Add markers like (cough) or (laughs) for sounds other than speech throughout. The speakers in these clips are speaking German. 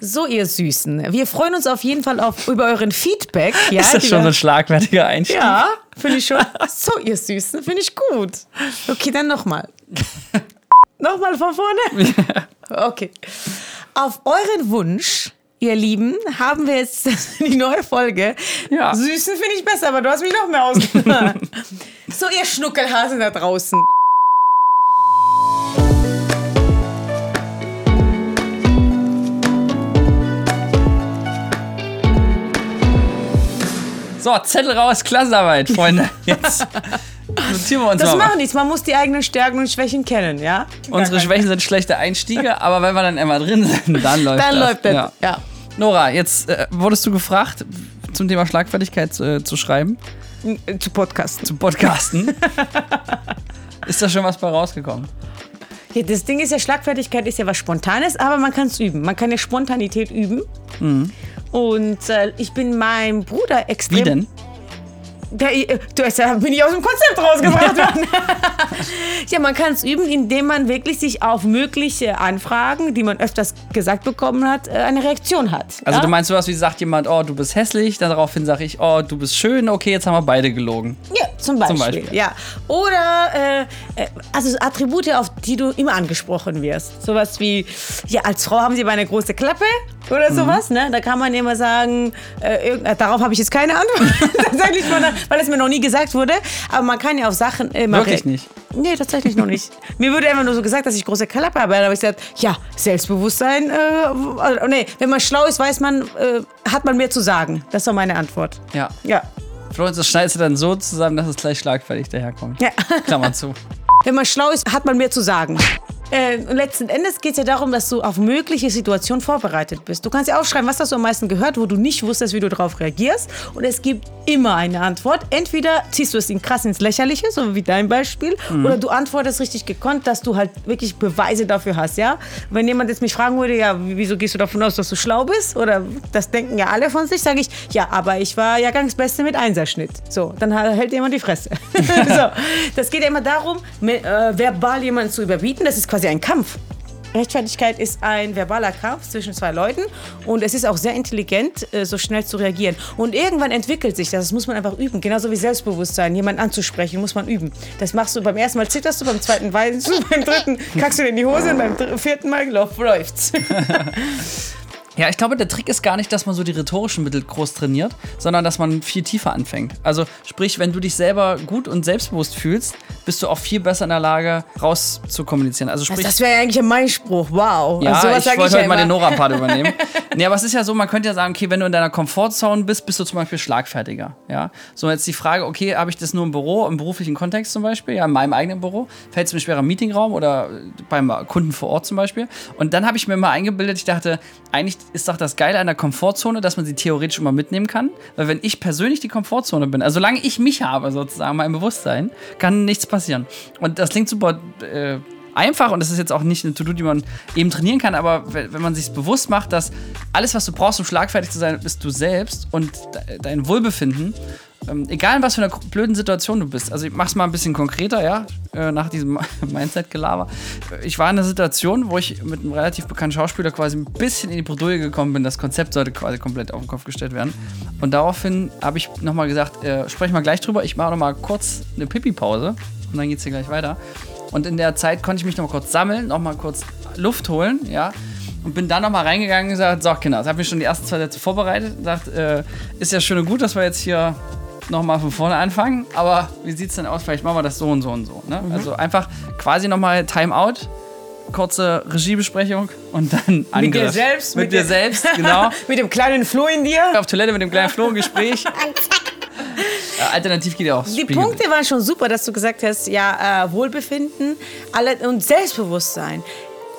So, ihr Süßen. Wir freuen uns auf jeden Fall auf, über euren Feedback. (laughs) Ja, ist das schon so ein schlagfertiger Einstieg? Ja, finde ich schon. So, ihr Süßen, finde ich gut. Okay, dann nochmal. (laughs) nochmal von vorne? Okay. Auf euren Wunsch, ihr Lieben, haben wir jetzt (laughs) die neue Folge. Ja. Süßen finde ich besser, aber du hast mich noch mehr ausgemacht. so, ihr Schnuckelhasen da draußen. So, Zettel raus, Klassenarbeit, Freunde. (laughs) Jetzt notieren wir uns Das mal. macht nichts. Man muss die eigenen Stärken und Schwächen kennen, ja? Unsere Schwächen sind schlechte Einstiege, aber wenn wir dann einmal drin sind, dann (laughs) läuft Dann das. läuft das. Ja. Ja. Nora, jetzt äh, wurdest du gefragt, zum Thema Schlagfertigkeit äh, zu schreiben, Zu Podcasten. zu podcasten. (laughs) Ist da schon was bei rausgekommen? Ja, das Ding ist ja, Schlagfertigkeit ist ja was Spontanes, aber man kann es üben. Man kann ja Spontanität üben. Und äh, ich bin meinem Bruder extrem. Wie denn? Der, äh, du hast ja, bin ich aus dem Konzept rausgebracht (laughs) worden. (laughs) ja, man kann es üben, indem man wirklich sich auf mögliche Anfragen, die man öfters gesagt bekommen hat, äh, eine Reaktion hat. Also ja? du meinst sowas wie sagt jemand, oh, du bist hässlich, dann daraufhin sage ich, oh, du bist schön, okay, jetzt haben wir beide gelogen. Ja, zum Beispiel. Beispiel. Ja. Oder äh, äh, also Attribute, auf die du immer angesprochen wirst. Sowas wie, ja, als Frau haben sie aber eine große Klappe oder Mhm. sowas. Ne? Da kann man immer sagen, äh, äh, darauf habe ich jetzt keine Antwort. (laughs) tatsächlich, weil es mir noch nie gesagt wurde. Aber man kann ja auf Sachen immer. Wirklich nicht. Nee, tatsächlich noch nicht. (laughs) Mir wurde immer nur so gesagt, dass ich große Klappe habe. Da habe ich gesagt, ja, Selbstbewusstsein. Äh, äh, nee, wenn man schlau ist, weiß man, äh, hat man mehr zu sagen. Das war meine Antwort. Ja. Ja. Florenz, das schneidest du dann so zusammen, dass es gleich schlagfertig daherkommt. Ja. Klammer zu. (laughs) Wenn man schlau ist, hat man mehr zu sagen. Äh, letzten Endes geht es ja darum, dass du auf mögliche Situationen vorbereitet bist. Du kannst ja aufschreiben, was hast du am meisten gehört, wo du nicht wusstest, wie du darauf reagierst. Und es gibt immer eine Antwort. Entweder ziehst du es in krass ins Lächerliche, so wie dein Beispiel, oder du antwortest richtig gekonnt, dass du halt wirklich Beweise dafür hast, ja? Wenn jemand jetzt mich fragen würde, ja, wieso gehst du davon aus, dass du schlau bist? Oder das denken ja alle von sich, sage ich, ja, aber ich war Jahrgangsbeste mit Einserschnitt. So, dann hält jemand die Fresse. (laughs) so, das geht ja immer darum, äh, verbal jemanden zu überbieten. Das ist quasi ein Kampf. Rechtfertigkeit ist ein verbaler Kampf zwischen zwei Leuten und es ist auch sehr intelligent, äh, so schnell zu reagieren. Und irgendwann entwickelt sich das, das muss man einfach üben. Genauso wie Selbstbewusstsein, jemanden anzusprechen, muss man üben. Das machst du beim ersten Mal zitterst du, beim zweiten weinst (laughs) du, beim dritten kackst du in die Hose und beim vierten Mal läuft's. (laughs) Ja, ich glaube, der Trick ist gar nicht, dass man so die rhetorischen Mittel groß trainiert, sondern dass man viel tiefer anfängt. Also sprich, wenn du dich selber gut und selbstbewusst fühlst, bist du auch viel besser in der Lage, raus zu kommunizieren. Also sprich, Das wäre ja eigentlich mein Spruch, wow. ja, Also ich wollte ja heute mal den. Nora-Part (laughs) übernehmen. Nee, aber es ist ja so, man könnte ja sagen, okay, wenn du in deiner Komfortzone bist, bist du zum Beispiel schlagfertiger. Ja? So jetzt die Frage, okay, habe ich das nur im Büro, im beruflichen Kontext zum Beispiel, ja, in meinem eigenen Büro, fällt es mir schwerer im Meetingraum oder beim Kunden vor Ort zum Beispiel. Und dann habe ich mir mal eingebildet, ich dachte, eigentlich ist doch das Geile an der Komfortzone, dass man sie theoretisch immer mitnehmen kann. Weil wenn ich persönlich die Komfortzone bin, also solange ich mich habe, sozusagen, mein Bewusstsein, kann nichts passieren. Und das klingt super äh, einfach und das ist jetzt auch nicht eine To-Do, die man eben trainieren kann, aber wenn wenn man sich bewusst macht, dass alles, was du brauchst, um schlagfertig zu sein, bist du selbst und de dein Wohlbefinden, ähm, egal in was für einer blöden Situation du bist. Also ich mach's mal ein bisschen konkreter, ja, äh, nach diesem (laughs) Mindset-Gelaber. Ich war in einer Situation, wo ich mit einem relativ bekannten Schauspieler quasi ein bisschen in die Bredouille gekommen bin. Das Konzept sollte quasi komplett auf den Kopf gestellt werden. Und daraufhin habe ich nochmal gesagt, äh, sprechen wir gleich drüber. Ich mache nochmal kurz eine Pipi-Pause und dann geht's hier gleich weiter. Und in der Zeit konnte ich mich noch mal kurz sammeln, noch mal kurz Luft holen, ja. Und bin dann noch mal reingegangen und gesagt, so Kinder, das habe ich schon die ersten zwei Sätze vorbereitet. Sagt, äh, ist ja schön und gut, dass wir jetzt hier noch mal von vorne anfangen, aber wie sieht es denn aus? Vielleicht machen wir das so und so und so. Ne? Also einfach quasi noch mal Timeout, kurze Regiebesprechung und dann Mit dir Angriff. selbst, Mit, dir selbst, (laughs) genau. mit dem kleinen Flo in dir. Auf Toilette mit dem kleinen Flo (laughs) ein Gespräch. Alternativ geht ja auch Die Spiegel- Punkte waren schon super, dass du gesagt hast, ja, äh, Wohlbefinden alle, und Selbstbewusstsein.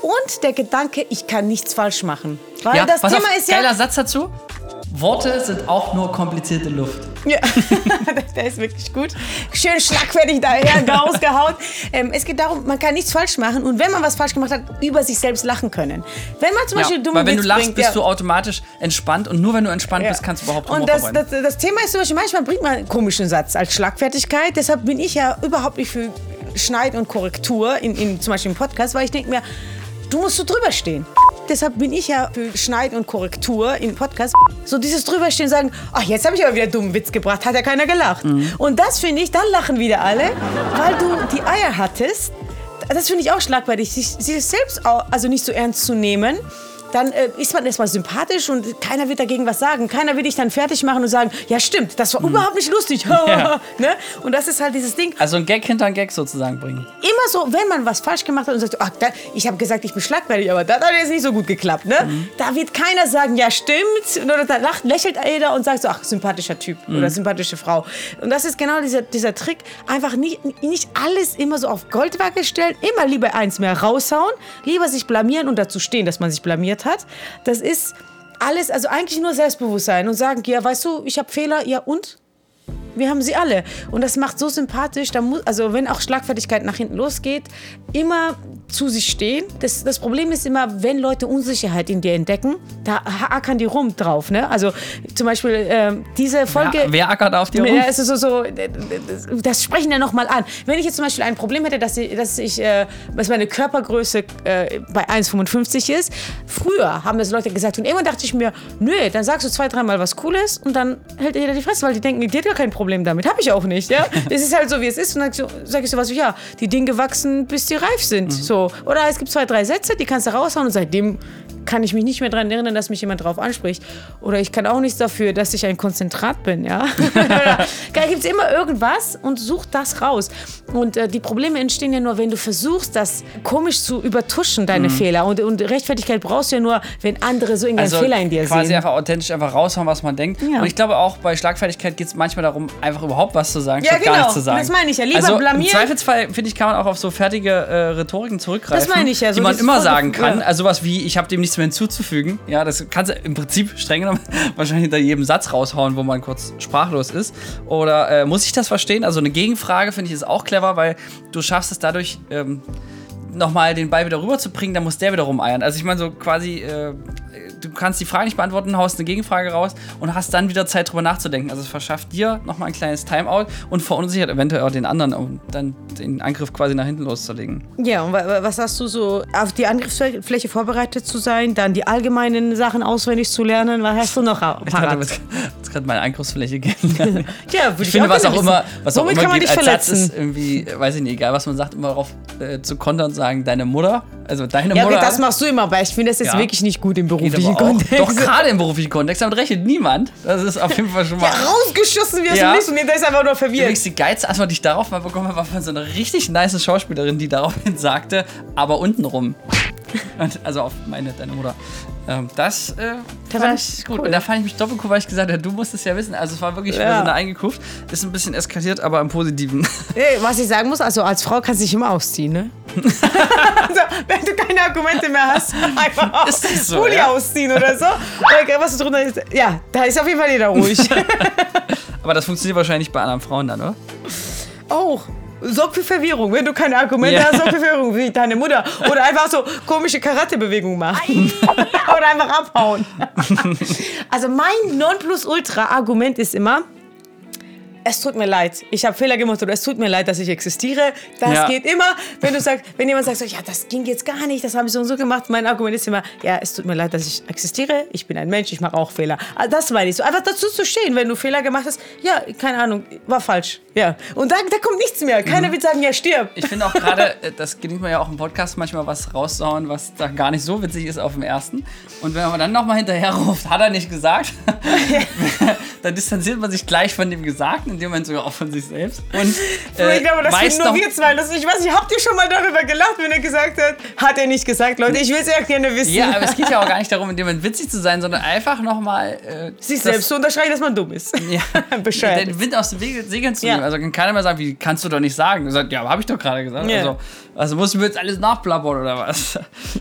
Und der Gedanke, ich kann nichts falsch machen. Weil Ja, das pass Thema auf, ist ja. geiler Satz dazu. Worte sind auch nur komplizierte Luft. Ja, (laughs) der ist wirklich gut. Schön schlagfertig daher rausgehauen. Ähm, es geht darum, man kann nichts falsch machen und wenn man was falsch gemacht hat, über sich selbst lachen können. Wenn man zum Ja, Beispiel dumme weil wenn Witz du lachst, bringt, bist ja. du automatisch entspannt und nur wenn du entspannt Ja. bist, kannst du überhaupt Und das, das, das Thema ist zum Beispiel, manchmal bringt man einen komischen Satz als Schlagfertigkeit. Deshalb bin ich ja überhaupt nicht für Schneid und Korrektur, in, in, zum Beispiel im Podcast, weil ich denke mir, du musst so drüber stehen. Deshalb bin ich ja für Schneid und Korrektur im Podcast. So dieses drüberstehen und sagen, ach, jetzt habe ich aber wieder einen dummen Witz gebracht, hat ja keiner gelacht. Und das finde ich, dann lachen wieder alle, weil du die Eier hattest. Das finde ich auch schlagwürdig, sich, sich selbst auch, also nicht so ernst zu nehmen. Dann äh, ist man erstmal sympathisch und keiner wird dagegen was sagen. Keiner will dich dann fertig machen und sagen, ja stimmt, das war überhaupt nicht lustig. (laughs) (laughs) Ja. ne? Und das ist halt dieses Ding. Also ein Gag hinter ein Gag sozusagen bringen. Immer so, wenn man was falsch gemacht hat und sagt, ach, da, ich habe gesagt, ich bin schlagfertig, aber das hat jetzt nicht so gut geklappt. Ne? Mhm. Da wird keiner sagen, ja stimmt. Oder da lacht, lächelt jeder und sagt so, ach, sympathischer Typ Mhm. oder sympathische Frau. Und das ist genau dieser, dieser Trick. Einfach nicht, nicht alles immer so auf Goldwaage stellen. Immer lieber eins mehr raushauen. Lieber sich blamieren und dazu stehen, dass man sich blamiert hat. Das ist alles, also eigentlich nur Selbstbewusstsein und sagen, ja, weißt du, ich habe Fehler, ja und? Wir haben sie alle. Und das macht so sympathisch. Da muss, also wenn auch Schlagfertigkeit nach hinten losgeht, immer zu sich stehen. Das, das Problem ist immer, wenn Leute Unsicherheit in dir entdecken, da ackern die rum drauf. Ne? Also zum Beispiel ähm, diese Folge. Ja, wer ackert auf dir rum? Ja, so, so, das, das sprechen ja nochmal an. Wenn ich jetzt zum Beispiel ein Problem hätte, dass ich, dass ich äh, dass meine Körpergröße äh, bei 1,55 ist, früher haben das Leute gesagt und irgendwann dachte ich mir, nö, dann sagst du zwei, dreimal was Cooles und dann hält jeder die Fresse, weil die denken, die hat ja kein Problem damit. Habe ich auch nicht, ja. (laughs) Es ist halt so, wie es ist und dann sage ich so was wie, ja, die Dinge wachsen, bis die reif sind, so. Oder es gibt zwei, drei Sätze, die kannst du raushauen und seitdem kann ich mich nicht mehr daran erinnern, dass mich jemand drauf anspricht. Oder ich kann auch nichts dafür, dass ich ein Konzentrat bin, ja. (laughs) da gibt es immer irgendwas und such das raus. Und äh, die Probleme entstehen ja nur, wenn du versuchst, das komisch zu übertuschen, deine Fehler. Und, und Rechtfertigkeit brauchst du ja nur, wenn andere so irgendeinen Also Fehler in dir quasi sehen. einfach authentisch einfach raushauen, was man denkt. Ja. Und ich glaube auch bei Schlagfertigkeit geht es manchmal darum, einfach überhaupt was zu sagen, Ja, statt gar genau. nichts zu sagen. Das meine ich ja. Lieber also Im blamieren. Zweifelsfall, finde ich, kann man auch auf so fertige äh, Rhetoriken zurückgreifen, Das meine ich ja, so die man immer sagen kann. Also sowas wie, ich habe dem nichts mehr hinzuzufügen. Ja, das kannst du im Prinzip streng genommen (laughs) wahrscheinlich hinter jedem Satz raushauen, wo man kurz sprachlos ist. Oder äh, muss ich das verstehen? Also eine Gegenfrage finde ich ist auch clever, weil du schaffst es dadurch, ähm, nochmal den Ball wieder rüberzubringen, dann muss der wieder rumeiern. Also ich meine so quasi, äh, du kannst die Frage nicht beantworten, haust eine Gegenfrage raus und hast dann wieder Zeit drüber nachzudenken. Also es verschafft dir nochmal ein kleines Timeout und verunsichert eventuell auch den anderen, um dann den Angriff quasi nach hinten loszulegen. Ja, und wa- wa- was hast du so, auf die Angriffsfläche vorbereitet zu sein, dann die allgemeinen Sachen auswendig zu lernen? Was hast du noch au- Ich dachte, parat? jetzt gerade meine Angriffsfläche kennen. (laughs) Ja, würde Ich finde, was gerne auch immer, was auch Womit immer kann man geht dich als Satz verletzen? ist irgendwie, weiß ich nicht, egal was man sagt, immer darauf äh, zu kontern und sagen, deine Mutter, also deine Ja, Mutter. okay, das machst du immer, aber ich finde das jetzt Ja. wirklich nicht gut im beruflichen Kontext. Doch gerade im beruflichen Kontext, damit rechnet niemand. Das ist auf jeden Fall schon (laughs) mal. Rausgeschossen wie aus Ja. dem Nichts und der ist einfach nur verwirrt. Übrigens, die geilste Antwort, die ich darauf mal bekommen habe, war von so einer richtig nice Schauspielerin, die daraufhin sagte, aber untenrum. Und- also auf meine, deine Mutter. Ähm, das äh, Da fand war ich gut. cool. Und da fand ich mich doppelt cool, weil ich gesagt habe, du musst es ja wissen. Also es war wirklich Ja. eine eingekauft. Ist ein bisschen eskaliert, aber im Positiven. (laughs) Was ich sagen muss, also als Frau kannst du dich immer ausziehen, ne? (laughs) also, wenn du keine Argumente mehr hast, einfach (laughs) Ist das so, Pulli ja? ausziehen oder so. Oder was drunter ist. Ja, da ist auf jeden Fall jeder ruhig. aber das funktioniert wahrscheinlich bei anderen Frauen dann, oder? Auch. Sorg für Verwirrung. Wenn du keine Argumente Ja. hast, sorg für Verwirrung, wie deine Mutter. Oder einfach so komische Karate-Bewegungen machen. (laughs) Oder einfach abhauen. also mein Nonplusultra-Argument ist immer, es tut mir leid, ich habe Fehler gemacht oder es tut mir leid, dass ich existiere. Das Ja. geht immer, wenn du sagst, wenn jemand sagt, so, ja, das ging jetzt gar nicht, das habe ich so und so gemacht. Mein Argument ist immer, ja, es tut mir leid, dass ich existiere. Ich bin ein Mensch, ich mache auch Fehler. Also Das meine ich so. Einfach dazu zu stehen, wenn du Fehler gemacht hast. Ja, keine Ahnung, war falsch. Ja. Und dann da kommt nichts mehr. Keiner wird sagen, ja, stirb. Ich finde auch gerade, äh, das gelingt mir ja auch im Podcast manchmal was rauszuhauen, was da gar nicht so witzig ist auf dem ersten. Und wenn man dann nochmal hinterher ruft, hat er nicht gesagt, (laughs) (laughs) dann distanziert man sich gleich von dem Gesagten, in dem Moment sogar auch von sich selbst. (laughs) Und äh, ich glaube, das sind nur wir zwei. Das, ich weiß nicht, habt ihr schon mal darüber gelacht, wenn er gesagt hat? Hat er nicht gesagt, Leute. Ich will es ja gerne wissen. Ja, aber es geht ja auch gar (laughs) nicht darum, in dem Moment witzig zu sein, sondern einfach nochmal äh, Sich selbst zu unterstreichen, dass man dumm ist. Ja, (laughs) Bescheuert. den Wind aus den Wege- Segeln zu Ja. nehmen. Also kann keiner mehr sagen, wie kannst du doch nicht sagen. Sagt, ja, habe ich doch gerade gesagt. Ja. Also, also mussten wir jetzt alles nachplappern oder was?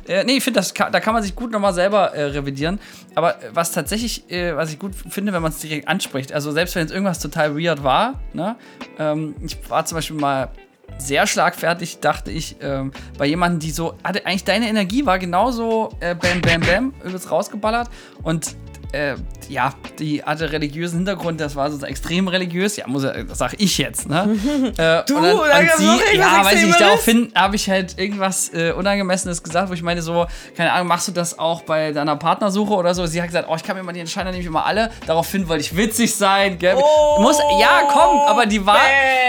äh, nee, ich finde, da kann man sich gut nochmal selber äh, revidieren. Aber was tatsächlich, äh, was ich gut finde, wenn man es direkt anspricht, also selbst wenn jetzt irgendwas total weird war, ne? Ähm, ich war zum Beispiel mal sehr schlagfertig, dachte ich, ähm, bei jemandem, die so, hatte eigentlich deine Energie war genauso äh, bam, bam, bam, übelst rausgeballert und äh, ja, die hatte religiösen Hintergrund, das war so extrem religiös, ja, muss das sag ich jetzt, ne? (laughs) äh, Du, und dann, da und sie, ja, weiß ich, daraufhin habe ich halt irgendwas äh, Unangemessenes gesagt, wo ich meine so, keine Ahnung, machst du das auch bei deiner Partnersuche oder so? Sie hat gesagt, oh, ich kann mir mal die entscheiden, dann nehme ich immer alle. Daraufhin wollte ich witzig sein, gell? Oh, Muss, ja, komm, aber die war,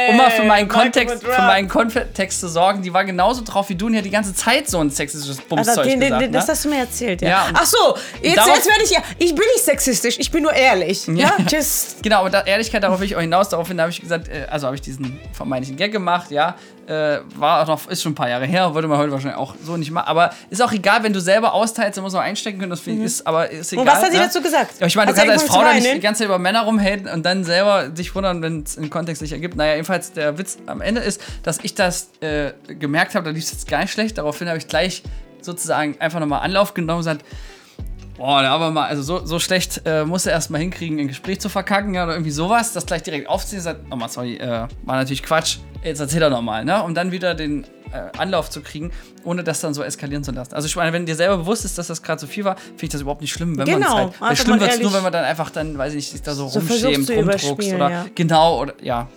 um mal für meinen Kontext, für meinen Kontext zu sorgen, die war genauso drauf wie du und die hat die ganze Zeit so ein sexistisches Also, Bumszeug den, den, gesagt. den, das ne? hast du mir erzählt, ja. Ja, Ach so, jetzt, darauf- jetzt werde ich ja. Ich bin nicht sexistisch, ich bin nur ehrlich. Ja, just. (laughs) Genau, aber da, Ehrlichkeit, darauf will ich auch hinaus. Daraufhin habe ich gesagt, äh, also habe ich diesen vermeintlichen Gag gemacht, ja. Äh, war auch noch, ist schon ein paar Jahre her, würde man heute wahrscheinlich auch so nicht machen. Aber ist auch egal, wenn du selber austeilst, dann muss man einstecken können, das ich ist, aber ist egal. Mhm. Und was hat sie ne? dazu gesagt? Ja, ich meine, du kannst als Frau zu da nicht die ganze Zeit über Männer rumhaten und dann selber dich wundern, wenn es im Kontext sich ergibt. Naja, jedenfalls der Witz am Ende ist, dass ich das äh, gemerkt habe, da lief es jetzt gar nicht schlecht. Daraufhin habe ich gleich sozusagen einfach nochmal Anlauf genommen und gesagt, Boah, aber mal, also so, so schlecht äh, muss er erst mal hinkriegen, ein Gespräch zu verkacken ja, oder irgendwie sowas, das gleich direkt aufziehen, sagt, nochmal, sorry, äh, war natürlich Quatsch, jetzt erzähl doch nochmal, ne? Um dann wieder den äh, Anlauf zu kriegen, ohne das dann so eskalieren zu lassen. Also ich meine, wenn dir selber bewusst ist, dass das gerade zu viel war, finde ich das überhaupt nicht schlimm, wenn man Genau, es halt. Einfach schlimm wird es nur, wenn man dann einfach dann, weiß ich nicht, sich da so, So rumschämt, rumdruckst oder ja. genau, oder ja.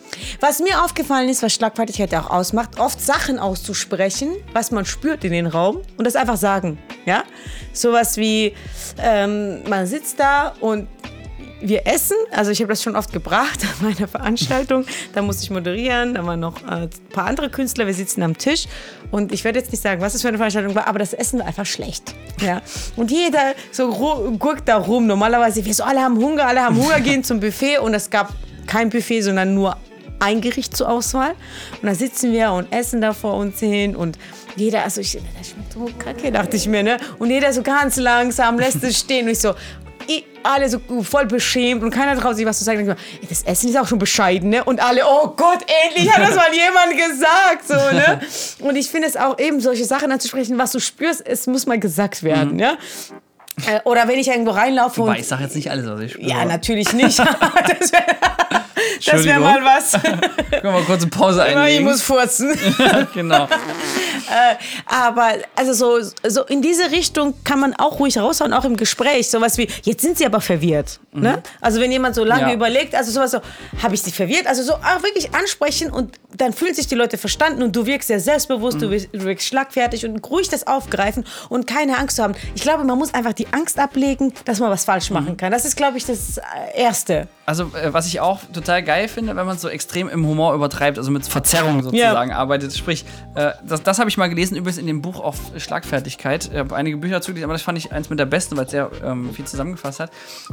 Was mir aufgefallen ist, was Schlagfertigkeit auch ausmacht, oft Sachen auszusprechen, was man spürt in den Raum und das einfach sagen. Ja? Sowas wie, ähm, man sitzt da und wir essen, also ich habe das schon oft gebracht an meiner Veranstaltung, da musste ich moderieren, da waren noch äh, ein paar andere Künstler, wir sitzen am Tisch und ich werde jetzt nicht sagen, was das für eine Veranstaltung war, aber das Essen war einfach schlecht. Ja. Und jeder so guckt da rum, normalerweise, wir so, alle haben Hunger, alle haben Hunger, gehen zum Buffet und es gab kein Buffet, sondern nur ein Gericht zur Auswahl. Und da sitzen wir und essen da vor uns hin und jeder, also ich, das schmeckt so kacke, dachte ich mir, ne? Und jeder so ganz langsam lässt es stehen und ich so, alle so voll beschämt und keiner traut sich was zu sagen. Dann denk ich mir, Das Essen ist auch schon bescheiden, ne? Und alle, oh Gott, endlich hat das mal jemand gesagt, so, ne? (laughs) Und ich finde es auch eben, solche Sachen anzusprechen, was du spürst, es muss mal gesagt werden, ja? Äh, Oder wenn ich irgendwo reinlaufe Wobei, und ich sage jetzt nicht alles, was ich spüre. ja, natürlich nicht. (laughs) (laughs) (laughs) das wäre mal was. (laughs) Können wir mal kurz eine Pause ich einlegen? muss furzen. (laughs) genau. Aber also so, so in diese Richtung kann man auch ruhig raushauen, auch im Gespräch. Sowas wie, jetzt sind sie aber verwirrt. Ne? Also wenn jemand so lange Ja. überlegt, also sowas so, habe ich sie verwirrt? Also so auch wirklich ansprechen und dann fühlen sich die Leute verstanden und du wirkst sehr selbstbewusst, du, wirkst, du wirkst schlagfertig und ruhig das aufgreifen und keine Angst zu haben. Ich glaube, man muss einfach die Angst ablegen, dass man was falsch machen kann. Das ist, glaube ich, das äh, Erste. Also, äh, was ich auch total geil finde, wenn man so extrem im Humor übertreibt, also mit Verzerrung sozusagen arbeitet. Sprich, äh, das, das habe ich mal gelesen, übrigens in dem Buch auf Schlagfertigkeit. Ich habe einige Bücher zugelesen, aber das fand ich eins mit der besten, weil es sehr ähm, viel zusammengefasst hat.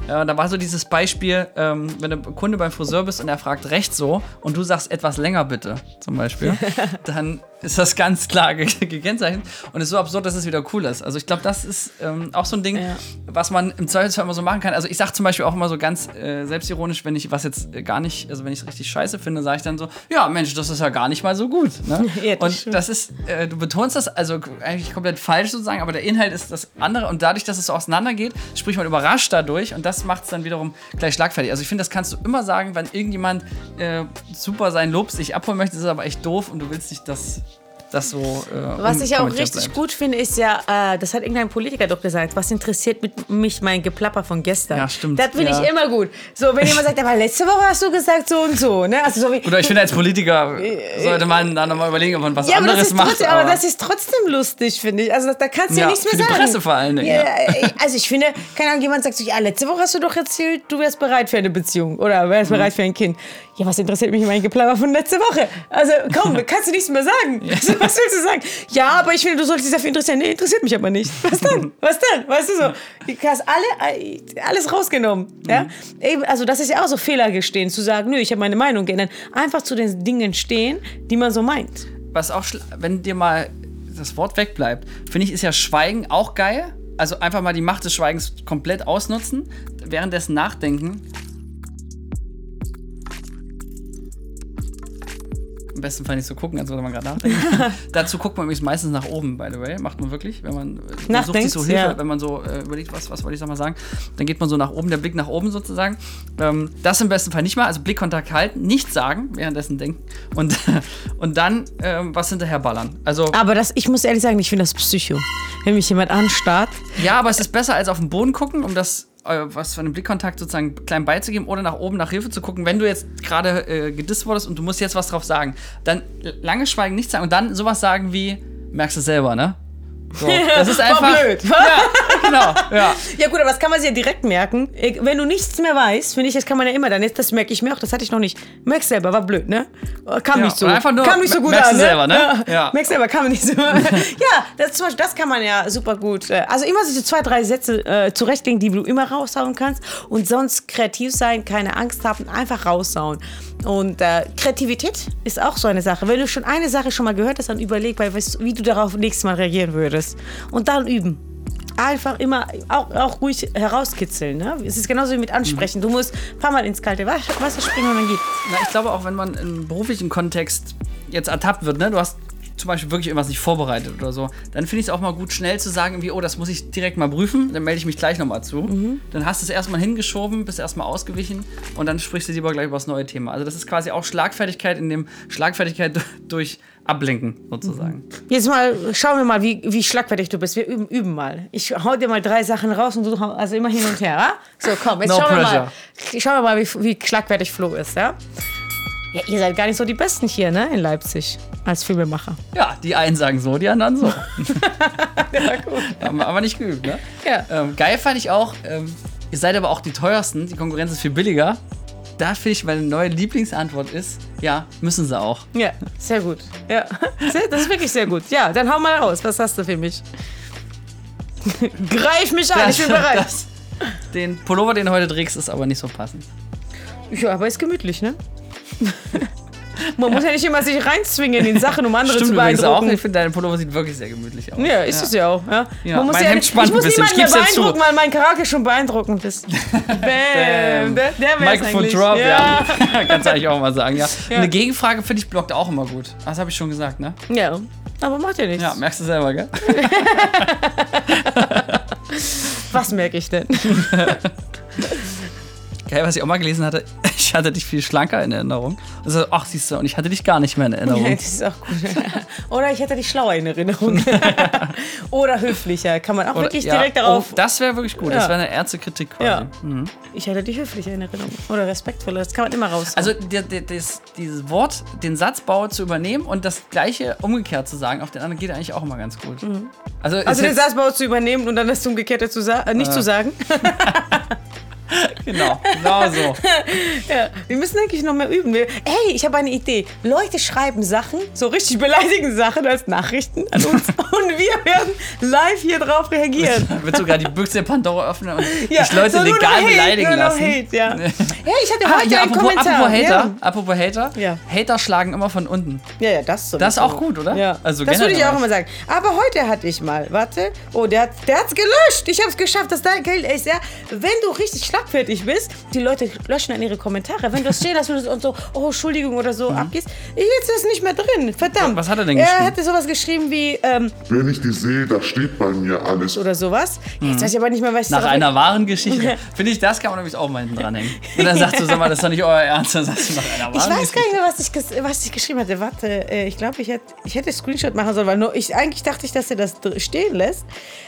Äh, da war so dieses Beispiel, ähm, wenn du Kunde beim Friseur bist und er fragt recht so und du sagst etwas länger bitte, zum Beispiel, (laughs) dann ist das ganz klar ge (laughs) gekennzeichnet und ist so absurd, dass es wieder cool ist. Also ich glaube, das ist ähm, auch so ein Ding, Ja. was man im Zweifelsfall immer so machen kann. Also ich sage zum Beispiel auch immer so ganz äh, selbstironisch, wenn ich was jetzt äh, gar nicht, also wenn ich es richtig scheiße finde, sage ich dann so, ja Mensch, das ist ja gar nicht mal so gut. Ne? (laughs) Ja, das und stimmt. das ist, äh, du betonst das also eigentlich komplett falsch sozusagen, aber der Inhalt ist das andere und dadurch, dass es so auseinandergeht, sprich man überrascht dadurch und das macht es dann wiederum gleich schlagfertig. Also ich finde, das kannst du immer sagen, wenn irgendjemand äh, super sein Lob sich abholen möchte, das ist aber echt doof und du willst nicht, dass das so. Äh, Was ich auch richtig bleibt. gut finde, ist ja, äh, das hat irgendein Politiker doch gesagt, was interessiert mich mein Geplapper von gestern? Ja, stimmt, Das finde ja. ich immer gut. So, wenn jemand sagt, aber letzte Woche hast du gesagt so und so, ne? Also so wie, Oder ich finde, als Politiker sollte man da nochmal überlegen, ob man was ja, anderes macht. trotzdem, aber das ist trotzdem lustig, finde ich. Also da kannst du ja, Ja, nichts mehr für die sagen. Presse vor allen Dingen, Ja, ja. Also ich finde, keine Ahnung, jemand sagt so, ja, letzte Woche hast du doch erzählt, du wärst bereit für eine Beziehung oder wärst Mhm. bereit für ein Kind. Ja, was interessiert mich mein Geplapper von letzte Woche? Also komm, (laughs) kannst du nichts mehr sagen. Also, was willst du sagen? Ja, aber ich finde, du solltest dich dafür interessieren. Nee, interessiert mich aber nicht. Was dann? Was dann? Weißt du so? Du hast alle, alles rausgenommen. Ja? Mhm. Eben, also das ist ja auch so Fehler gestehen, zu sagen, nö, ich habe meine Meinung geändert. Einfach zu den Dingen stehen, die man so meint. Was auch, wenn dir mal das Wort wegbleibt, finde ich, ist ja Schweigen auch geil. Also einfach mal die Macht des Schweigens komplett ausnutzen, währenddessen nachdenken. Im besten Fall nicht so gucken, als würde man gerade nachdenken. (laughs) Dazu guckt man übrigens meistens nach oben, by the way. Macht man wirklich, wenn man, man sucht Nachdenkt, sich so Hilfe, ja. wenn man so äh, überlegt, was, was wollte ich sag mal sagen, dann geht man so nach oben, der Blick nach oben sozusagen. Ähm, das im besten Fall nicht mal, also Blickkontakt halten, nichts sagen, währenddessen denken und, (laughs) und dann ähm, was hinterher ballern. Also Aber das, ich muss ehrlich sagen, ich finde das Psycho. Wenn mich jemand anstarrt, ja, aber es ist besser als auf den Boden gucken, um das was von dem Blickkontakt sozusagen klein beizugeben oder nach oben nach Hilfe zu gucken, wenn du jetzt gerade äh, gedisst wurdest und du musst jetzt was drauf sagen. Dann lange schweigen, nichts sagen und dann sowas sagen wie, merkst du selber, ne? So, das ist (laughs) einfach. War blöd. (laughs) Ja, genau. Ja. Ja gut, aber das kann man sich ja direkt merken. Wenn du nichts mehr weißt, finde ich, das kann man ja immer dann. Jetzt, das merke ich mir auch, das hatte ich noch nicht. Merkst selber, war blöd, ne? Kam Ja, nicht so. einfach nur, kam nicht so gut merkst an, du selber, ne? Ja. Ja. Merkst selber, kam nicht so. (laughs) ja, das, zum Beispiel, das kann man ja super gut. äh, Also immer so zwei, drei Sätze äh, zurechtlegen, die du immer raushauen kannst. Und sonst kreativ sein, keine Angst haben, einfach raushauen. Und äh, Kreativität ist auch so eine Sache. Wenn du schon eine Sache schon mal gehört hast, dann überleg, du, wie du darauf nächstes Mal reagieren würdest. Und dann üben einfach immer auch, auch ruhig herauskitzeln. Ne? Es ist genauso wie mit Ansprechen. Du musst ein paar Mal ins kalte Wasser springen und dann geht. Na, ich glaube auch, wenn man im beruflichen Kontext jetzt ertappt wird, ne, du hast zum Beispiel wirklich irgendwas nicht vorbereitet oder so, dann finde ich es auch mal gut, schnell zu sagen, wie, oh, das muss ich direkt mal prüfen, dann melde ich mich gleich nochmal zu. Dann hast du es erstmal hingeschoben, bist erstmal ausgewichen und dann sprichst du lieber gleich über das neue Thema. Also das ist quasi auch Schlagfertigkeit, in dem Schlagfertigkeit du- (laughs) durch Ablenken sozusagen. Jetzt mal, schauen wir mal, wie, wie schlagfertig du bist. Wir üben, üben mal. Ich hau dir mal drei Sachen raus und du hau- also immer hin und her. Ja? So, komm, jetzt No schauen wir mal. Schauen wir mal, wie, wie schlagfertig Flo ist. Ja? ja, ihr seid gar nicht so die Besten hier, ne, in Leipzig als Filmemacher. Ja, die einen sagen so, die anderen so. (laughs) Haben wir aber nicht geübt, ne? Ja. Ähm, geil fand ich auch, ähm, ihr seid aber auch die teuersten, die Konkurrenz ist viel billiger. Da finde ich, meine neue Lieblingsantwort ist, ja, müssen sie auch. Ja, sehr gut. Ja, das ist wirklich sehr gut. Ja, dann hau mal raus. Was hast du für mich? Greif mich an, ich bin bereit. das, den Pullover, den du heute trägst, ist aber nicht so passend. Ja, aber ist gemütlich, ne? (laughs) Man muss ja nicht immer sich reinzwingen in Sachen, um andere Stimmt zu übrigens auch. beeindrucken. Ich finde, dein Pullover sieht wirklich sehr gemütlich aus. Ja, ist es ja auch. Ja. Ja, Man muss mein ja Hemd spannt ich muss niemanden mehr ja beeindrucken, weil mein Charakter schon beeindruckend ist. (laughs) Bam. Der, der wär's Microphone. Drop, ja. ja. (laughs) Kannst du eigentlich auch mal sagen, ja. Ja. Eine Gegenfrage finde ich blockt auch immer gut. Das habe ich schon gesagt, ne? Ja, aber macht ja nichts. Ja, merkst du selber, gell? (laughs) Was merke ich denn? Geil, was ich auch mal gelesen hatte, (laughs) ich hatte dich viel schlanker in Erinnerung. Also, ach, siehst du, und ich hatte dich gar nicht mehr in Ja, Erinnerung. das ist auch gut. (laughs) Oder ich hätte dich schlauer in Erinnerung. (laughs) Oder höflicher. Kann man auch Oder- wirklich ja, direkt darauf. Oh, das wäre wirklich gut. Das Ja. wäre eine Ärztekritik quasi. Ja. Ich hätte dich höflicher in Erinnerung. Oder respektvoller. Das kann man immer raus. Also der, der, das, dieses Wort, den Satzbau zu übernehmen und das gleiche umgekehrt zu sagen, auf den anderen geht eigentlich auch immer ganz gut. Also, ist also den Satzbau zu übernehmen und dann das Umgekehrte zu äh, nicht zu sagen. Genau, genau so. (laughs) Ja, wir müssen eigentlich noch mehr üben. Wir, hey, ich habe eine Idee. Leute schreiben Sachen, so richtig beleidigende Sachen als Nachrichten an uns (laughs) und wir werden live hier drauf reagieren. (laughs) Wird sogar die Büchse der Pandora öffnen und Ja, dich Leute so legal Hate, beleidigen lassen. Hate, ja. Hey, ich hatte Ah, heute ja, einen apropos, Kommentar. apropos Hater, Ja. apropos Hater, Ja. Hater schlagen immer von unten. Ja, ja, das so. Das ist auch gut, oder? Ja, Also das würde ich auch immer sagen. Aber heute hatte ich mal, warte, oh, der, hat, der hat's gelöscht. Ich habe es geschafft, dass dein Geld ist, ja. Wenn du richtig schlagfertig bist, die Leute löschen dann ihre Kommentare. Wenn du es stehen lässt und so, oh, Entschuldigung oder so abgehst, jetzt ist nicht mehr drin. Verdammt. Mhm. Was hat er denn Er geschrieben? hatte sowas geschrieben wie, ähm, Wenn ich die sehe, da steht bei mir alles. oder sowas. Jetzt weiß ich aber nicht mehr, was ich Mhm. Nach einer wahren Geschichte. Finde ich, das kann man nämlich auch mal hinten dranhängen. Und dann sagst du, sag mal, das ist doch nicht euer Ernst. Dann sagst du nach einer wahren Ich weiß gar nicht mehr, was ich, was ich geschrieben hatte. Warte, äh, ich glaube, ich hätte, ich hätte Screenshot machen sollen, weil nur ich, eigentlich dachte ich, dass er das stehen lässt.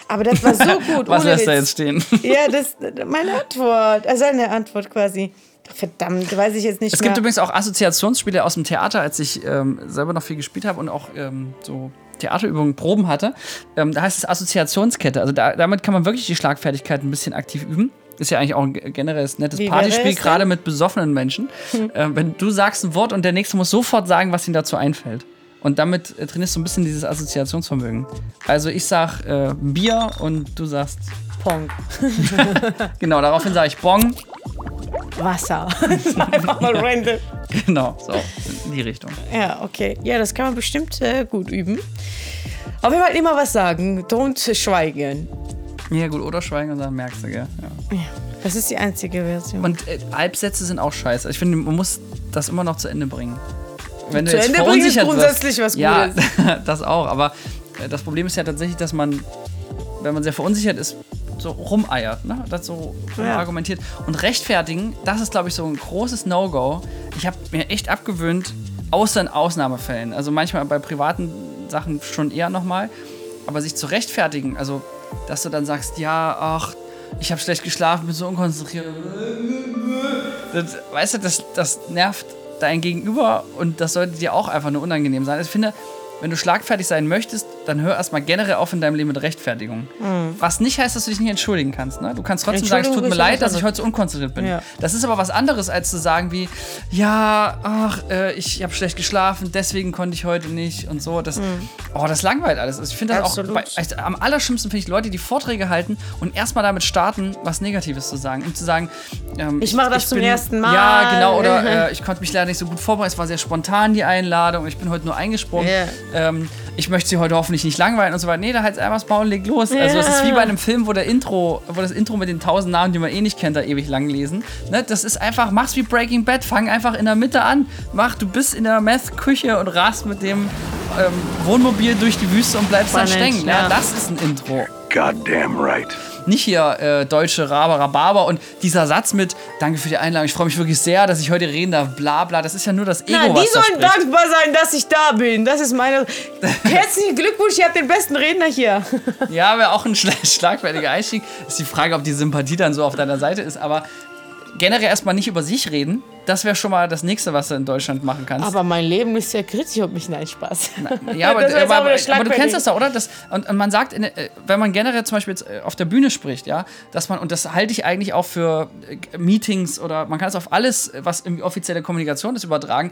Aber das war so (laughs) gut. Was lässt da Witz. jetzt stehen? Ja, das meine Antwort. Also seine Antwort quasi. Verdammt, weiß ich jetzt nicht Es mehr. gibt übrigens auch Assoziationsspiele aus dem Theater, als ich ähm, selber noch viel gespielt habe und auch ähm, so Theaterübungen, Proben hatte. Ähm, da heißt es Assoziationskette. Also da, damit kann man wirklich die Schlagfertigkeit ein bisschen aktiv üben. Ist ja eigentlich auch ein ge- generelles nettes Wie Partyspiel, gerade mit besoffenen Menschen. (laughs) Ähm, wenn du sagst ein Wort und der nächste muss sofort sagen, was ihm dazu einfällt. Und damit äh, trainierst du ein bisschen dieses Assoziationsvermögen. Also ich sag äh, Bier und du sagst, Pong. (laughs) genau, daraufhin sage ich Bong. Wasser. (laughs) Einfach mal random. Genau, so, in die Richtung. Ja, okay. Ja, das kann man bestimmt äh, gut üben. Aber wir wollten immer was sagen. Don't schweigen. Ja gut, oder schweigen und dann merkst du, gell? Ja. Das ist die einzige Version. Und äh, Halbsätze sind auch scheiße. Ich finde, man muss das immer noch zu Ende bringen. Wenn Zu Ende bringen ist verunsichert grundsätzlich was Ja, Gutes. (laughs) das auch. Aber äh, das Problem ist ja tatsächlich, dass man, wenn man sehr verunsichert ist, so rumeiert, ne? Das so Ja. argumentiert. Und rechtfertigen, das ist, glaube ich, so ein großes No-Go. Ich habe mir echt abgewöhnt, außer in Ausnahmefällen. Also manchmal bei privaten Sachen schon eher nochmal. Aber sich zu rechtfertigen, also dass du dann sagst, ja, ach, ich habe schlecht geschlafen, bin so unkonzentriert. Das, weißt du, das, das nervt dein Gegenüber und das sollte dir auch einfach nur unangenehm sein. Ich finde, wenn du schlagfertig sein möchtest, dann hör erstmal generell auf in deinem Leben mit Rechtfertigung. Was nicht heißt, dass du dich nicht entschuldigen kannst. Ne? Du kannst trotzdem sagen, es tut mir leid, dass ich heute so unkonzentriert bin. Ja. Das ist aber was anderes, als zu sagen wie, ja, ach, äh, ich habe schlecht geschlafen, deswegen konnte ich heute nicht und so. Das, oh, das langweilt alles. Also ich finde das Absolut. auch, bei, also am allerschlimmsten finde ich Leute, die Vorträge halten und erstmal damit starten, was Negatives zu sagen. Um zu sagen, ähm, Ich mache das zum ersten Mal. Ja, genau. Oder (laughs) äh, ich konnte mich leider nicht so gut vorbereiten. Es war sehr spontan, die Einladung. Ich bin heute nur eingesprungen. Ja. Ähm, ich möchte sie heute hoffentlich nicht langweilen und so weiter. Nee, da halt einfach das Maul legt los. Also es ist wie bei einem Film, wo der Intro, wo das Intro mit den tausend Namen, die man eh nicht kennt, da ewig lang lesen. Ne? Das ist einfach, mach's wie Breaking Bad. Fang einfach in der Mitte an. Mach, du bist in der Meth-Küche und rast mit dem ähm, Wohnmobil durch die Wüste und bleibst dann Spannend, stecken. Ja, ja. das ist ein Intro Goddamn right. Nicht hier äh, deutsche Rhabarber und dieser Satz mit Danke für die Einladung, ich freue mich wirklich sehr, dass ich heute reden darf, bla bla, das ist ja nur das Ego, Na, die da sollen spricht. dankbar sein, dass ich da bin. Das ist meine. (laughs) Herzlichen Glückwunsch, ihr habt den besten Redner hier. (laughs) Ja, wäre auch ein schla (laughs) schlagfertiger Einstieg. Ist die Frage, ob die Sympathie dann so auf deiner Seite ist, aber generell erstmal nicht über sich reden, das wäre schon mal das Nächste, was du in Deutschland machen kannst. Aber mein Leben ist sehr kritisch auf mich. Nein, Spaß. Ja, aber, (laughs) aber, aber, aber du kennst das doch, oder? Das, und, und man sagt, in, äh, wenn man generell zum Beispiel äh, auf der Bühne spricht, ja, dass man, und das halte ich eigentlich auch für äh, Meetings oder man kann es auf alles, was irgendwie offizielle Kommunikation ist, übertragen.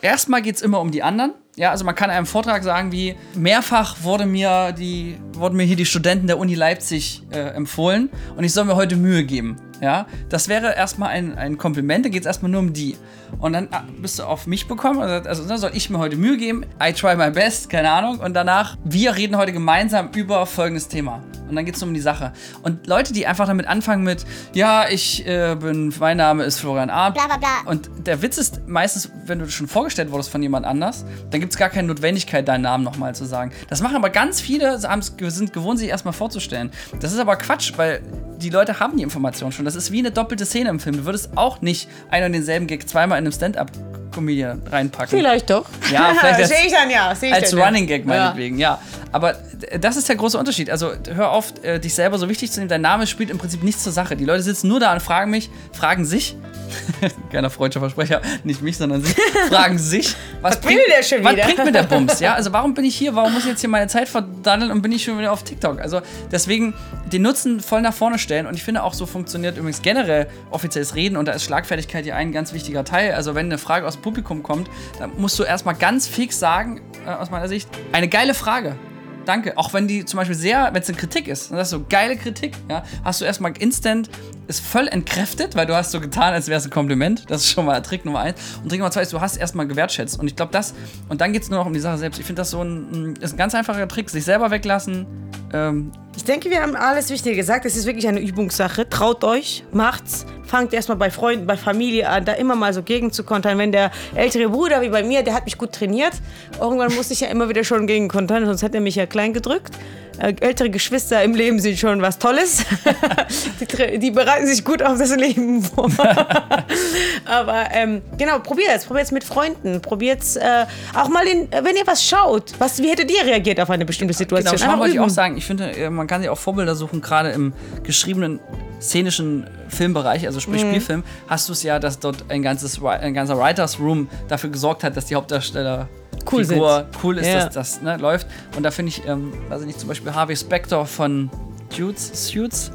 Erstmal geht es immer um die anderen. Ja, also man kann einem Vortrag sagen, wie mehrfach wurde mir die, wurden mir hier die Studenten der Uni Leipzig äh, empfohlen und ich soll mir heute Mühe geben. Ja, das wäre erstmal ein, ein Kompliment, da geht es erstmal nur um die. Und dann ah, bist du auf mich bekommen, also, also ne, soll ich mir heute Mühe geben, I try my best, keine Ahnung. Und danach, wir reden heute gemeinsam über folgendes Thema. Und dann geht es um die Sache. Und Leute, die einfach damit anfangen mit, ja, ich äh, bin, mein Name ist Florian Arndt. Bla, bla, bla. Und der Witz ist meistens, wenn du schon vorgestellt wurdest von jemand anders, dann gibt es gar keine Notwendigkeit, deinen Namen nochmal zu sagen. Das machen aber ganz viele, sind gewohnt, sich erstmal vorzustellen. Das ist aber Quatsch, weil die Leute haben die Information schon. Das ist wie eine doppelte Szene im Film. Du würdest auch nicht einen und denselben Gag zweimal in einem Stand-Up-Comedian reinpacken. Vielleicht doch. Ja, vielleicht (laughs) Sehe ich dann ja. Ich Als. Running Gag meinetwegen, ja. Aber das ist der große Unterschied. Also hör auf, äh, dich selber so wichtig zu nehmen. Dein Name spielt im Prinzip nichts zur Sache. Die Leute sitzen nur da und fragen mich, fragen sich, (laughs) keiner freudscher Versprecher, nicht mich, sondern sich, (laughs) fragen sich, was, will der schon was wieder? bringt mir der Bums? Ja, (laughs) also warum bin ich hier? Warum muss ich jetzt hier meine Zeit verdaddeln und bin ich schon wieder auf TikTok? Also deswegen den Nutzen voll nach vorne stellen. Und ich finde auch so funktioniert übrigens generell offizielles Reden und da ist Schlagfertigkeit ja ein ganz wichtiger Teil. Also wenn eine Frage aus dem Publikum kommt, dann musst du erstmal ganz fix sagen, äh, aus meiner Sicht, eine geile Frage. Danke. Auch wenn die zum Beispiel sehr, wenn es eine Kritik ist, das ist so geile Kritik, ja, hast du erstmal instant, ist voll entkräftet, weil du hast so getan, als wäre es ein Kompliment. Das ist schon mal Trick Nummer eins. Und Trick Nummer zwei ist, du hast erstmal gewertschätzt. Und ich glaube, das, und dann geht es nur noch um die Sache selbst. Ich finde das so ein, ist ein ganz einfacher Trick, sich selber weglassen. Ähm, Ich denke, wir haben alles Wichtige gesagt. Es ist wirklich eine Übungssache. Traut euch, macht's. Fangt erstmal bei Freunden, bei Familie an, da immer mal so gegen zu kontern. Wenn der ältere Bruder wie bei mir, der hat mich gut trainiert. Irgendwann musste ich ja immer wieder schon gegen kontern, sonst hätte er mich ja klein gedrückt. Äh, ältere Geschwister im Leben sind schon was Tolles. (laughs) die, die bereiten sich gut auf das Leben vor. (laughs) Aber ähm, genau, probiert es. Probiert es mit Freunden. Probiert es äh, auch mal, in, wenn ihr was schaut. Was, wie hättet ihr reagiert auf eine bestimmte Situation? Genau, Einfach wollte ich auch sagen. Ich finde, äh, man kann sich auch Vorbilder suchen, gerade im geschriebenen szenischen Filmbereich, also Mhm. sprich Spielfilm, hast du es ja, dass dort ein, ganzes, ein ganzer Writers Room dafür gesorgt hat, dass die Hauptdarsteller Cool Figur cool ist, Ja. dass das ne, läuft. Und da finde ich, ähm, weiß ich nicht, zum Beispiel Harvey Specter von Suits, Suits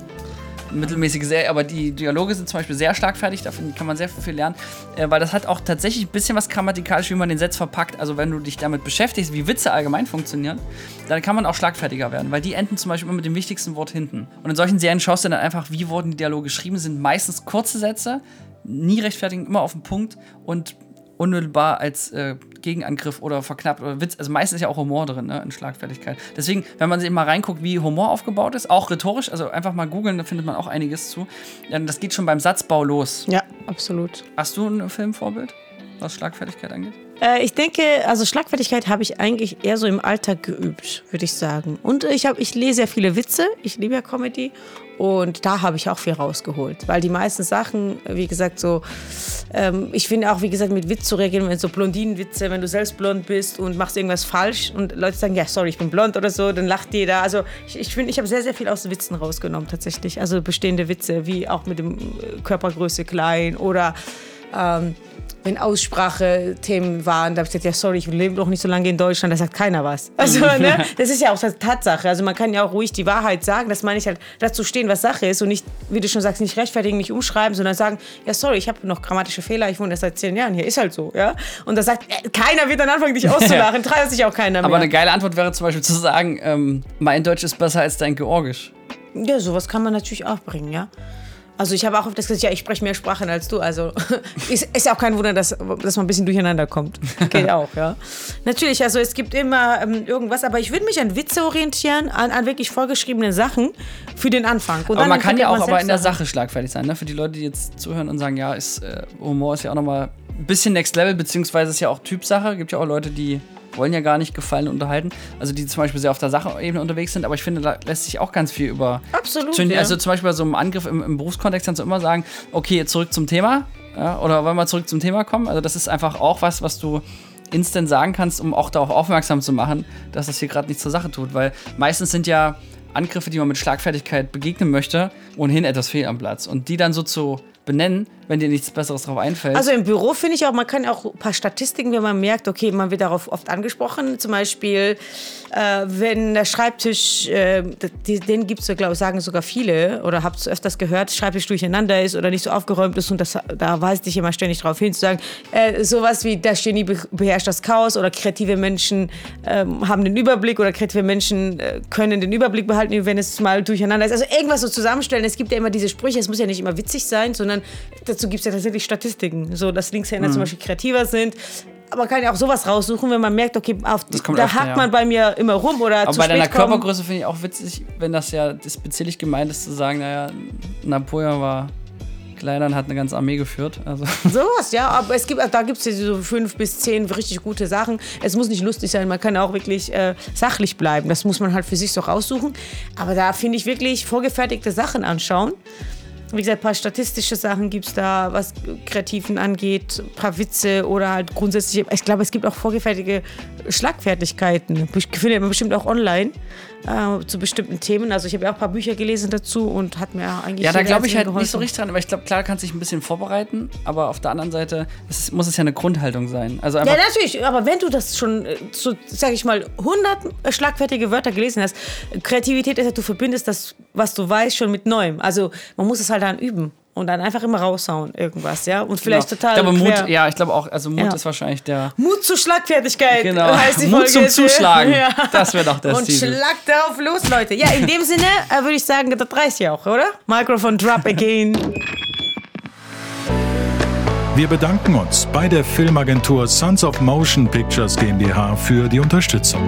mittelmäßige Serie, aber die Dialoge sind zum Beispiel sehr schlagfertig, da find- kann man sehr viel lernen, äh, weil das hat auch tatsächlich ein bisschen was grammatikalisch, wie man den Satz verpackt. Also wenn du dich damit beschäftigst, wie Witze allgemein funktionieren, dann kann man auch schlagfertiger werden, weil die enden zum Beispiel immer mit dem wichtigsten Wort hinten. Und in solchen Serien schaust du dann einfach, wie wurden die Dialoge geschrieben, sind meistens kurze Sätze, nie rechtfertigen, immer auf den Punkt und unmittelbar als äh, Gegenangriff oder verknappt oder Witz. Also meistens ist ja auch Humor drin, ne, in Schlagfertigkeit. Deswegen, wenn man sich mal reinguckt, wie Humor aufgebaut ist, auch rhetorisch, also einfach mal googeln, da findet man auch einiges zu. Das geht schon beim Satzbau los. Ja, absolut. Hast du ein Filmvorbild? was Schlagfertigkeit angeht? Äh, ich denke, also Schlagfertigkeit habe ich eigentlich eher so im Alltag geübt, würde ich sagen. Und ich, hab, ich lese ja viele Witze, ich liebe ja Comedy und da habe ich auch viel rausgeholt. Weil die meisten Sachen, wie gesagt, so, ähm, ich finde auch, wie gesagt, mit Witz zu reagieren, wenn so Blondinenwitze, wenn du selbst blond bist und machst irgendwas falsch und Leute sagen, ja, sorry, ich bin blond oder so, dann lacht jeder. Also ich, ich finde, ich habe sehr, sehr viel aus Witzen rausgenommen tatsächlich. Also bestehende Witze, wie auch mit dem äh, Körpergröße klein oder ähm, wenn Aussprachethemen waren, da habe ich gesagt, ja, sorry, ich lebe doch nicht so lange in Deutschland, da sagt keiner was. (laughs) Also, ne, das ist ja auch Tatsache. Also man kann ja auch ruhig die Wahrheit sagen, das meine ich halt, dazu stehen, was Sache ist und nicht, wie du schon sagst, nicht rechtfertigen, nicht umschreiben, sondern sagen, ja, sorry, ich habe noch grammatische Fehler, ich wohne erst seit zehn Jahren hier, ist halt so, ja. Und da sagt, äh, keiner wird dann anfangen, dich (laughs) auszulachen, traut sich auch keiner mehr. Aber eine geile Antwort wäre zum Beispiel zu sagen, ähm, mein Deutsch ist besser als dein Georgisch. Ja, sowas kann man natürlich auch bringen, ja. Also ich habe auch oft das gesagt, ja, ich spreche mehr Sprachen als du. Also (laughs) ist, ist ja auch kein Wunder, dass, dass man ein bisschen durcheinander kommt. (laughs) Geht auch, ja. Natürlich, also es gibt immer ähm, irgendwas, aber ich würde mich an Witze orientieren, an, an wirklich vorgeschriebene Sachen für den Anfang. Und aber man kann ja auch aber in der Sache schlagfertig sein, ne? Für die Leute, die jetzt zuhören und sagen, ja, ist, äh, Humor ist ja auch nochmal ein bisschen Next Level, beziehungsweise ist ja auch Typsache. Gibt ja auch Leute, die wollen ja gar nicht gefallen unterhalten. Also die zum Beispiel sehr auf der Sachebene unterwegs sind, aber ich finde, da lässt sich auch ganz viel über. Absolut. Ja. Also zum Beispiel bei so einem Angriff im, im Berufskontext kannst du immer sagen, okay, zurück zum Thema. Ja, oder wollen wir zurück zum Thema kommen? Also das ist einfach auch was, was du instant sagen kannst, um auch darauf aufmerksam zu machen, dass das hier gerade nichts zur Sache tut. Weil meistens sind ja Angriffe, die man mit Schlagfertigkeit begegnen möchte, ohnehin etwas fehl am Platz. Und die dann so zu benennen, wenn dir nichts Besseres darauf einfällt. Also im Büro finde ich auch, man kann auch ein paar Statistiken, wenn man merkt, okay, man wird darauf oft angesprochen. Zum Beispiel, äh, wenn der Schreibtisch, äh, den gibt es, glaube ich, sagen sogar viele, oder habt es öfters gehört, Schreibtisch durcheinander ist oder nicht so aufgeräumt ist und das, da weist dich immer ständig darauf hin, zu sagen, äh, sowas wie das Genie beherrscht das Chaos oder kreative Menschen ähm, haben den Überblick oder kreative Menschen äh, können den Überblick behalten, wenn es mal durcheinander ist. Also irgendwas so zusammenstellen. Es gibt ja immer diese Sprüche, es muss ja nicht immer witzig sein, sondern dazu gibt es ja tatsächlich Statistiken, so dass Linkshänder mhm. zum Beispiel kreativer sind. Man kann ja auch sowas raussuchen, wenn man merkt, okay, auf, da hakt ja. man bei mir immer rum oder Aber bei deiner kommen. Körpergröße finde ich auch witzig, wenn das ja despektierlich gemeint ist, zu sagen, naja, Napoleon war kleiner und hat eine ganze Armee geführt. Also. (laughs) Sowas, ja, aber es gibt, da gibt es ja so fünf bis zehn richtig gute Sachen. Es muss nicht lustig sein, man kann auch wirklich äh, sachlich bleiben. Das muss man halt für sich so raussuchen. Aber da finde ich wirklich vorgefertigte Sachen anschauen wie gesagt, ein paar statistische Sachen gibt es da, was Kreativen angeht, ein paar Witze oder halt grundsätzlich, ich glaube, es gibt auch vorgefertigte Schlagfertigkeiten. Findet man bestimmt auch online äh, zu bestimmten Themen. Also ich habe ja auch ein paar Bücher gelesen dazu und hat mir eigentlich. Ja, da glaube ich halt geholfen. nicht so richtig dran, aber ich glaube, klar kann sich ein bisschen vorbereiten, aber auf der anderen Seite es, muss es ja eine Grundhaltung sein. Also ja, natürlich, aber wenn du das schon, äh, so, sag ich mal, 100 schlagfertige Wörter gelesen hast, Kreativität ist ja, du verbindest das, was du weißt, schon mit Neuem. Also man muss es halt dann üben und dann einfach immer raushauen irgendwas, ja? Und vielleicht genau. total. Aber Mut, ja, ich glaube auch, also Mut ja. ist wahrscheinlich der. Mut zur Schlagfertigkeit. Genau. Heißt die Mut Folge zum Zuschlagen. Ja. Das wäre doch das Und Titel. schlag darauf los, Leute. Ja, in dem Sinne äh, würde ich sagen, das reicht ja auch, oder? Microphone drop again. Wir bedanken uns bei der Filmagentur Sons of Motion Pictures GmbH für die Unterstützung.